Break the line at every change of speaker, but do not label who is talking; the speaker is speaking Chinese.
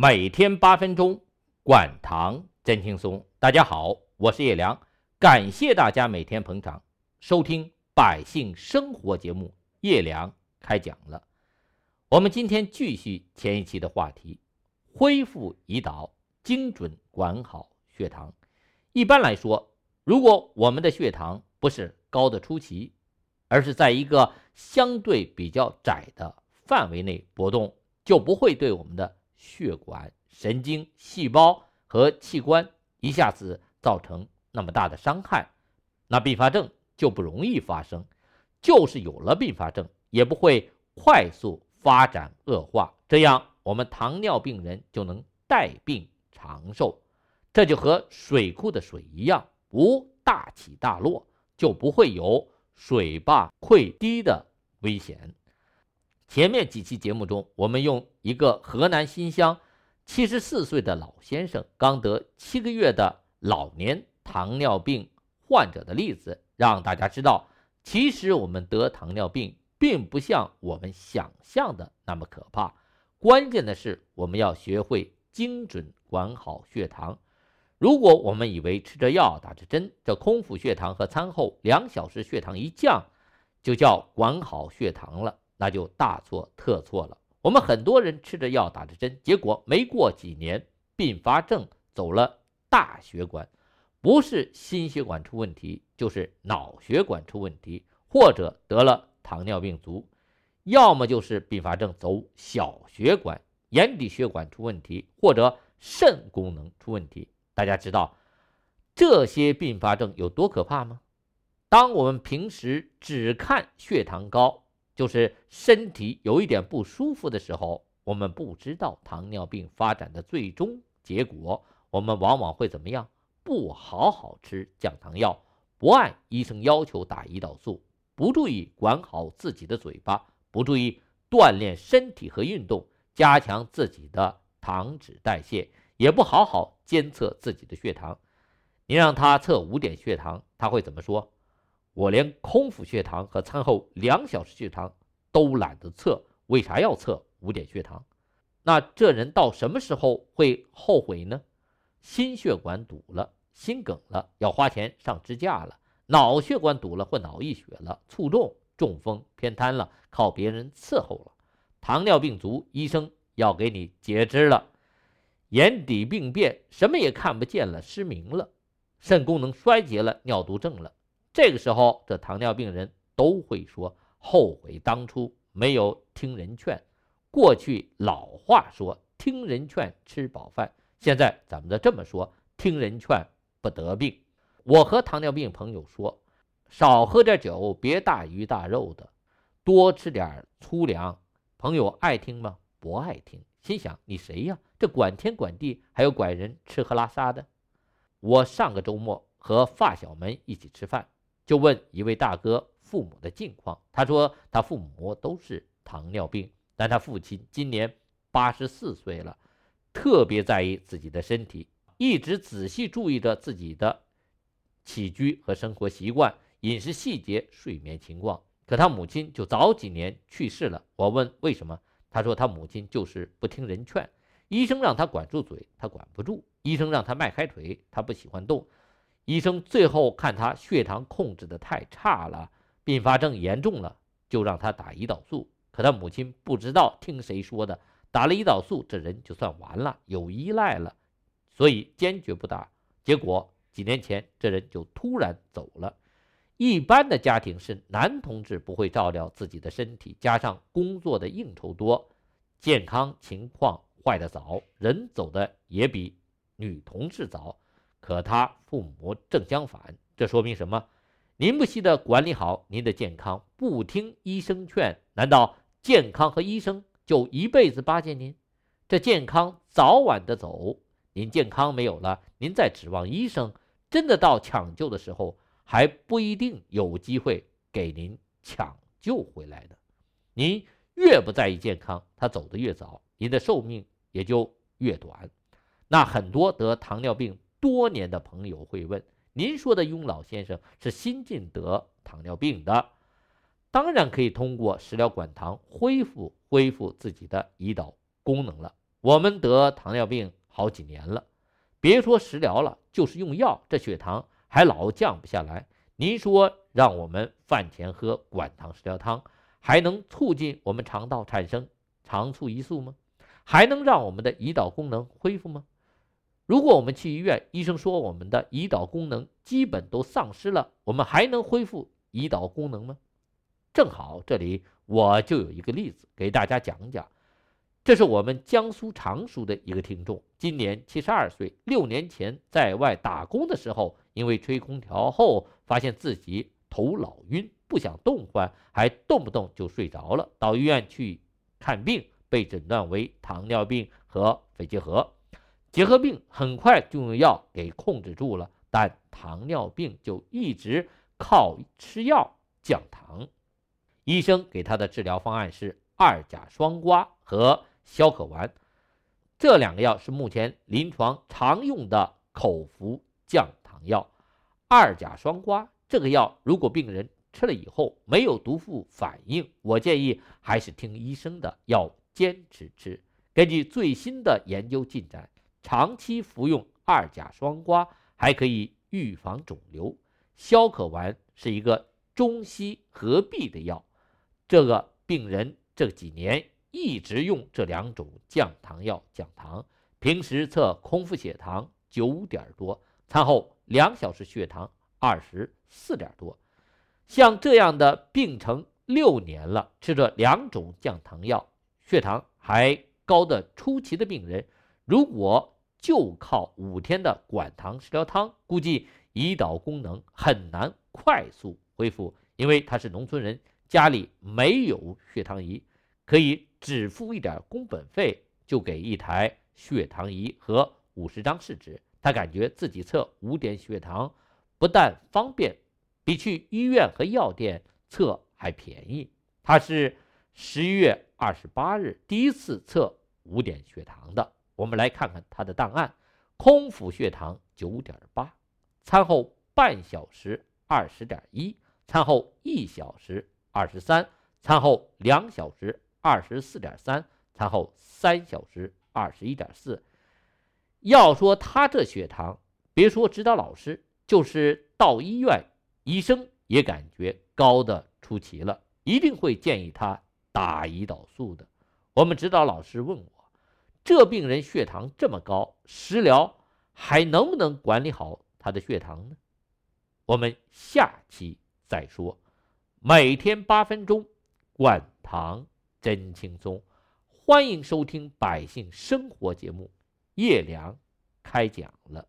每天八分钟，管糖真轻松。大家好，我是叶良，感谢大家每天捧场收听百姓生活节目。叶良开讲了，我们今天继续前一期的话题，恢复胰岛，精准管好血糖。一般来说，如果我们的血糖不是高的出奇，而是在一个相对比较窄的范围内波动，就不会对我们的。血管、神经、细胞和器官一下子造成那么大的伤害，那并发症就不容易发生。就是有了并发症，也不会快速发展恶化。这样，我们糖尿病人就能带病长寿。这就和水库的水一样，无大起大落，就不会有水坝溃堤的危险。前面几期节目中，我们用一个河南新乡七十四岁的老先生刚得七个月的老年糖尿病患者的例子，让大家知道，其实我们得糖尿病并不像我们想象的那么可怕。关键的是，我们要学会精准管好血糖。如果我们以为吃着药、打着针，这空腹血糖和餐后两小时血糖一降，就叫管好血糖了。那就大错特错了。我们很多人吃着药打着针，结果没过几年并发症走了大血管，不是心血管出问题，就是脑血管出问题，或者得了糖尿病足，要么就是并发症走小血管，眼底血管出问题，或者肾功能出问题。大家知道这些并发症有多可怕吗？当我们平时只看血糖高。就是身体有一点不舒服的时候，我们不知道糖尿病发展的最终结果，我们往往会怎么样？不好好吃降糖药，不按医生要求打胰岛素，不注意管好自己的嘴巴，不注意锻炼身体和运动，加强自己的糖脂代谢，也不好好监测自己的血糖。你让他测五点血糖，他会怎么说？我连空腹血糖和餐后两小时血糖都懒得测，为啥要测五点血糖？那这人到什么时候会后悔呢？心血管堵了，心梗了，要花钱上支架了；脑血管堵了或脑溢血了，卒中、中风、偏瘫了，靠别人伺候了；糖尿病足，医生要给你截肢了；眼底病变，什么也看不见了，失明了；肾功能衰竭了，尿毒症了。这个时候，这糖尿病人都会说后悔当初没有听人劝。过去老话说“听人劝，吃饱饭”，现在咱们的这么说“听人劝，不得病”。我和糖尿病朋友说，少喝点酒，别大鱼大肉的，多吃点粗粮。朋友爱听吗？不爱听，心想你谁呀？这管天管地，还有管人吃喝拉撒的。我上个周末和发小们一起吃饭。就问一位大哥父母的近况，他说他父母都是糖尿病，但他父亲今年八十四岁了，特别在意自己的身体，一直仔细注意着自己的起居和生活习惯、饮食细节、睡眠情况。可他母亲就早几年去世了。我问为什么，他说他母亲就是不听人劝，医生让他管住嘴，他管不住；医生让他迈开腿，他不喜欢动。医生最后看他血糖控制的太差了，并发症严重了，就让他打胰岛素。可他母亲不知道听谁说的，打了胰岛素，这人就算完了，有依赖了，所以坚决不打。结果几年前这人就突然走了。一般的家庭是男同志不会照料自己的身体，加上工作的应酬多，健康情况坏得早，人走的也比女同志早。可他父母正相反，这说明什么？您不惜的管理好您的健康，不听医生劝，难道健康和医生就一辈子巴结您？这健康早晚的走，您健康没有了，您再指望医生，真的到抢救的时候，还不一定有机会给您抢救回来的。您越不在意健康，他走得越早，您的寿命也就越短。那很多得糖尿病。多年的朋友会问：“您说的雍老先生是新近得糖尿病的，当然可以通过食疗管糖恢复恢复自己的胰岛功能了。我们得糖尿病好几年了，别说食疗了，就是用药，这血糖还老降不下来。您说让我们饭前喝管糖食疗汤，还能促进我们肠道产生肠促胰素吗？还能让我们的胰岛功能恢复吗？如果我们去医院，医生说我们的胰岛功能基本都丧失了，我们还能恢复胰岛功能吗？正好这里我就有一个例子给大家讲讲。这是我们江苏常熟的一个听众，今年七十二岁，六年前在外打工的时候，因为吹空调后发现自己头老晕，不想动换，还动不动就睡着了，到医院去看病，被诊断为糖尿病和肺结核。结核病很快就用药给控制住了，但糖尿病就一直靠吃药降糖。医生给他的治疗方案是二甲双胍和消渴丸，这两个药是目前临床常用的口服降糖药。二甲双胍这个药，如果病人吃了以后没有毒副反应，我建议还是听医生的，要坚持吃。根据最新的研究进展。长期服用二甲双胍还可以预防肿瘤。消渴丸是一个中西合璧的药，这个病人这几年一直用这两种降糖药降糖。平时测空腹血糖九点多，餐后两小时血糖二十四点多。像这样的病程六年了，吃这两种降糖药，血糖还高的出奇的病人。如果就靠五天的管糖食疗汤，估计胰岛功能很难快速恢复，因为他是农村人，家里没有血糖仪，可以只付一点工本费就给一台血糖仪和五十张试纸。他感觉自己测五点血糖不但方便，比去医院和药店测还便宜。他是十一月二十八日第一次测五点血糖的。我们来看看他的档案：空腹血糖九点八，餐后半小时二十点一，餐后一小时二十三，餐后两小时二十四点三，餐后三小时二十一点四。要说他这血糖，别说指导老师，就是到医院，医生也感觉高的出奇了，一定会建议他打胰岛素的。我们指导老师问我。这病人血糖这么高，食疗还能不能管理好他的血糖呢？我们下期再说。每天八分钟，管糖真轻松。欢迎收听《百姓生活》节目，叶良开讲了。